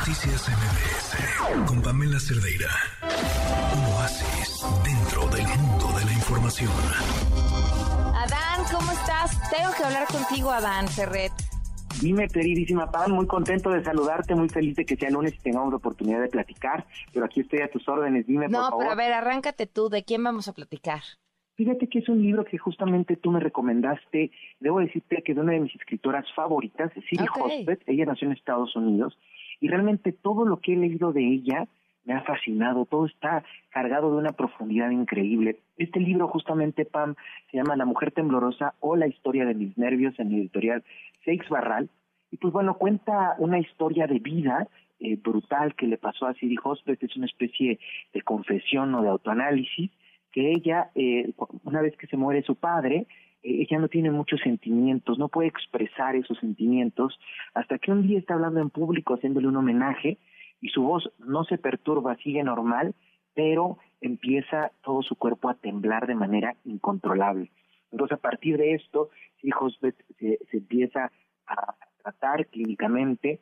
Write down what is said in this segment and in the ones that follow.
Noticias MBS con Pamela Cerdeira. Un oasis dentro del mundo de la información. Adán, ¿cómo estás? Tengo que hablar contigo, Adán Ferret. Dime, queridísima Pam, muy contento de saludarte, muy feliz de que sea lunes y tengamos la oportunidad de platicar, pero aquí estoy a tus órdenes, dime por favor. No, pero a ver, arráncate tú, ¿de quién vamos a platicar? Fíjate que es un libro que justamente tú me recomendaste. Debo decirte que es una de mis escritoras favoritas, Siri Ok. Ella nació en Estados Unidos y realmente todo lo que he leído de ella me ha fascinado. Todo está cargado de una profundidad increíble. Este libro justamente, Pam, se llama La mujer temblorosa o la historia de mis nervios en mi editorial Seix Barral. Y pues bueno, cuenta una historia de vida eh, brutal que le pasó a Siri Hosbeth. Es una especie de confesión o de autoanálisis que ella, eh, una vez que se muere su padre, ella no tiene muchos sentimientos, no puede expresar esos sentimientos, hasta que un día está hablando en público haciéndole un homenaje y su voz no se perturba, sigue normal, pero empieza todo su cuerpo a temblar de manera incontrolable. Entonces, a partir de esto, Siri Hosbeth se, se empieza a tratar clínicamente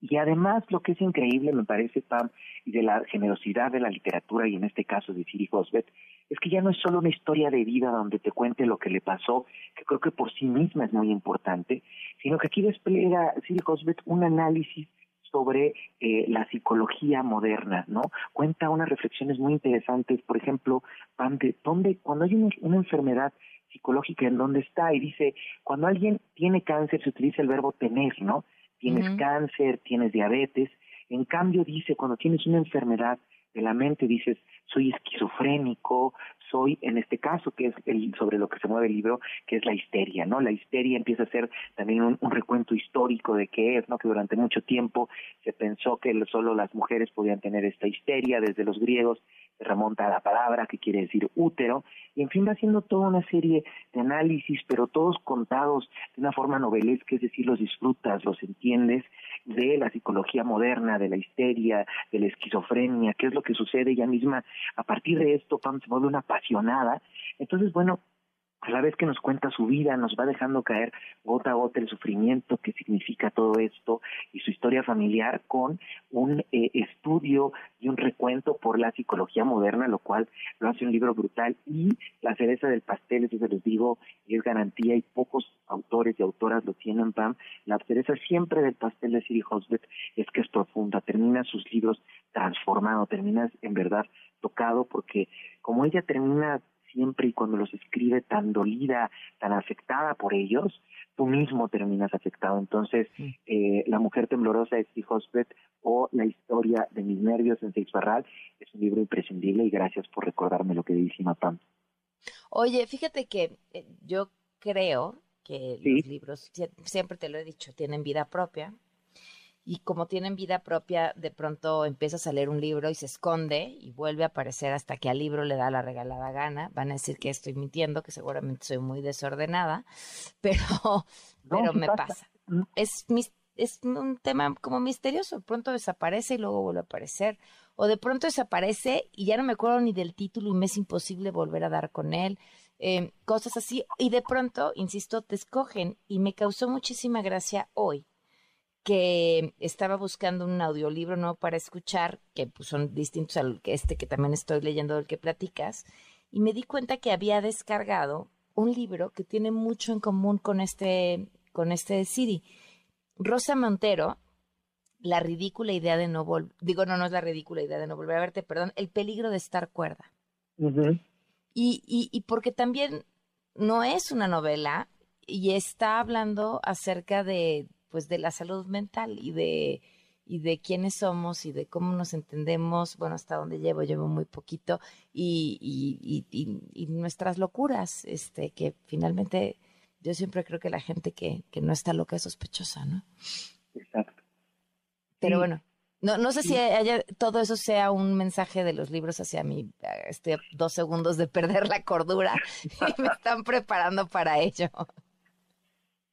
y además, lo que es increíble, me parece, Pam, y de la generosidad de la literatura, y en este caso de Siri Hosbeth, es que ya no es solo una historia de vida donde te cuente lo que le pasó, que creo que por sí misma es muy importante, sino que aquí despliega Siri Hosbeth un análisis sobre eh, la psicología moderna, ¿no? Cuenta unas reflexiones muy interesantes, por ejemplo, Pam, de dónde, cuando hay una, una enfermedad psicológica, ¿en dónde está? Y dice, cuando alguien tiene cáncer, se utiliza el verbo tener, ¿no? Tienes cáncer, tienes diabetes. En cambio, dice, cuando tienes una enfermedad de la mente, dices, soy esquizofrénico, soy, en este caso, que es el, sobre lo que se mueve el libro, que es la histeria, ¿no? La histeria empieza a ser también un, un recuento histórico de qué es, ¿no? Que durante mucho tiempo se pensó que solo las mujeres podían tener esta histeria, desde los griegos se remonta a la palabra que quiere decir útero, y en fin va haciendo toda una serie de análisis, pero todos contados de una forma novelesca, es decir, los disfrutas, los entiendes, de la psicología moderna, de la histeria, de la esquizofrenia, qué es lo que sucede ella misma. A partir de esto, Pam se vuelve una apasionada. Entonces, bueno, a la vez que nos cuenta su vida, nos va dejando caer gota a gota el sufrimiento que significa todo esto y su historia familiar con un eh, estudio y un recuento por la psicología moderna, lo cual lo hace un libro brutal. Y la cereza del pastel, eso se les digo, es garantía y pocos autores y autoras lo tienen, Pam, la cereza siempre del pastel de Siri Hosbeth es que es profunda, termina sus libros transformado, terminas en verdad tocado porque como ella termina siempre y cuando los escribe tan dolida, tan afectada por ellos, tú mismo terminas afectado. Entonces, Sí. eh, La mujer temblorosa de Steve Hosbeth o La historia de mis nervios en Seix Barral es un libro imprescindible y gracias por recordarme lo que queridísima Pam. Oye, fíjate que eh, yo creo que Sí. los libros, sie- siempre te lo he dicho, tienen vida propia. Y como tienen vida propia, de pronto empiezas a leer un libro y se esconde y vuelve a aparecer hasta que al libro le da la regalada gana. Van a decir que estoy mintiendo, que seguramente soy muy desordenada, pero, pero me pasa. pasa. Mm. Es, es un tema como misterioso. De pronto desaparece y luego vuelve a aparecer. O de pronto desaparece y ya no me acuerdo ni del título y me es imposible volver a dar con él. Eh, cosas así. Y de pronto, insisto, te escogen. Y me causó muchísima gracia hoy que estaba buscando un audiolibro nuevo para escuchar, que pues, son distintos al que este que también estoy leyendo del que platicas, y me di cuenta que había descargado un libro que tiene mucho en común con este, con este de Siri. Rosa Montero, La ridícula idea de no volver, digo, no, no es la ridícula idea de no volver a verte, perdón, El peligro de estar cuerda. Y, y porque también no es una novela y está hablando acerca de pues de la salud mental y de y de quiénes somos y de cómo nos entendemos, bueno, hasta donde llevo, llevo muy poquito, y, y, y, y, y nuestras locuras, este, que finalmente yo siempre creo que la gente que, que no está loca es sospechosa, ¿no? Exacto. Pero Sí. bueno, no, no sé si haya, todo eso sea un mensaje de los libros hacia mí. Estoy a dos segundos de perder la cordura y me están preparando para ello.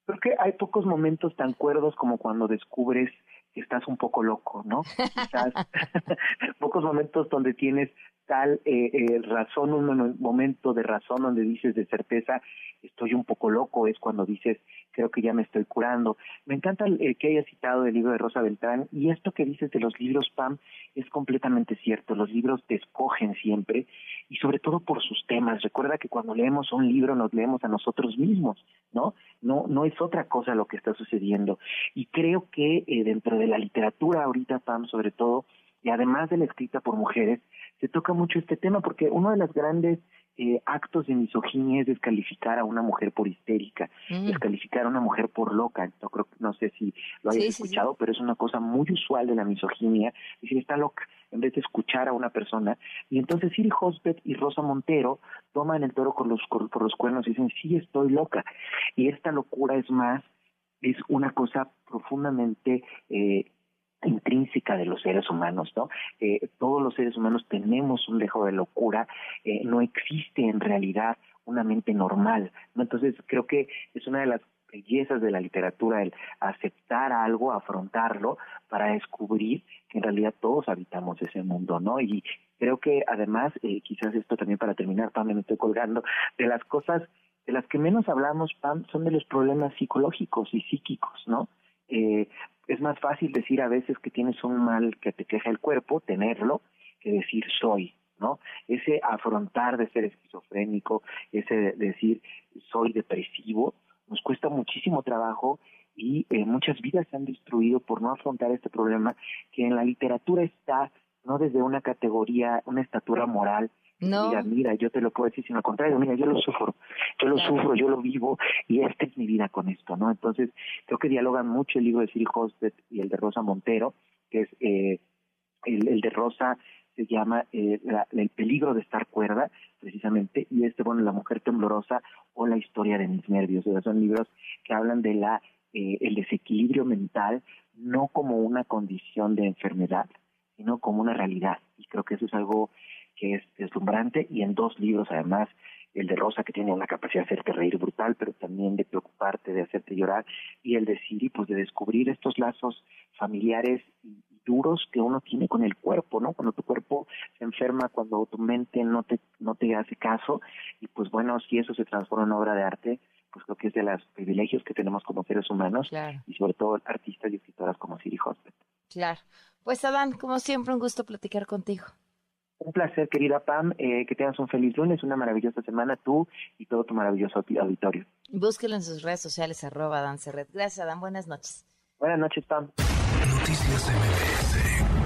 Creo que hay pocos momentos tan cuerdos como cuando descubres que estás un poco loco, ¿no? Quizás pocos momentos donde tienes tal eh, eh, razón, un momento de razón donde dices de certeza, estoy un poco loco, es cuando dices, creo que ya me estoy curando. Me encanta eh, que haya citado el libro de Rosa Beltrán y esto que dices de los libros, Pam, es completamente cierto. Los libros te escogen siempre y sobre todo por sus temas. Recuerda que cuando leemos un libro nos leemos a nosotros mismos, ¿no? No, no es otra cosa lo que está sucediendo. Y creo que eh, dentro de la literatura ahorita, Pam, sobre todo, y además de la escrita por mujeres, se toca mucho este tema porque uno de las grandes eh, actos de misoginia es descalificar a una mujer por histérica, mm. descalificar a una mujer por loca. Yo creo no sé si lo hayas escuchado, pero es una cosa muy usual de la misoginia, decir está loca, en vez de escuchar a una persona. Y entonces Siri Hosbeth y Rosa Montero toman el toro por los, por los cuernos y dicen, sí, estoy loca. Y esta locura es más, es una cosa profundamente eh, intrínseca de los seres humanos, ¿no? Eh, todos los seres humanos tenemos un dejo de locura, eh, no existe en realidad una mente normal, ¿no? Entonces creo que es una de las bellezas de la literatura el aceptar algo, afrontarlo para descubrir que en realidad todos habitamos ese mundo, ¿no? Y creo que además, eh, quizás esto también para terminar, Pam, me estoy colgando, de las cosas de las que menos hablamos, Pam, son de los problemas psicológicos y psíquicos, ¿no? Es más fácil decir a veces que tienes un mal que te queja el cuerpo, tenerlo, que decir soy, ¿no? Ese afrontar de ser esquizofrénico, ese decir soy depresivo, nos cuesta muchísimo trabajo y eh, muchas vidas se han destruido por no afrontar este problema que en la literatura está no desde una categoría, una estatura moral, no. Mira, mira, yo te lo puedo decir, sino al contrario, mira, yo lo sufro, yo lo sufro, yo lo vivo y esta es mi vida con esto, ¿no? Entonces, creo que dialogan mucho el libro de Siri Hosted y el de Rosa Montero, que es eh, el, el de Rosa se llama eh, El peligro de estar cuerda, precisamente, y este, bueno, La mujer temblorosa o La historia de mis nervios. O son libros que hablan de la eh, el desequilibrio mental, no como una condición de enfermedad, sino como una realidad. Y creo que eso es algo que es deslumbrante y en dos libros además el de Rosa que tiene una capacidad de hacerte reír brutal pero también de preocuparte de hacerte llorar y el de Siri pues de descubrir estos lazos familiares y duros que uno tiene con el cuerpo no cuando tu cuerpo se enferma cuando tu mente no te no te hace caso y pues bueno si eso se transforma en obra de arte pues creo que es de los privilegios que tenemos como seres humanos y sobre todo artistas y escritoras como Siri Hospet. Claro. Pues Adán, como siempre, un gusto platicar contigo. Un placer, querida Pam, eh, que tengas un feliz lunes, una maravillosa semana tú y todo tu maravilloso auditorio. Búsquelo en sus redes sociales, arroba Dan Gracias, Adán. Buenas noches. Buenas noches, Pam. Noticias MBS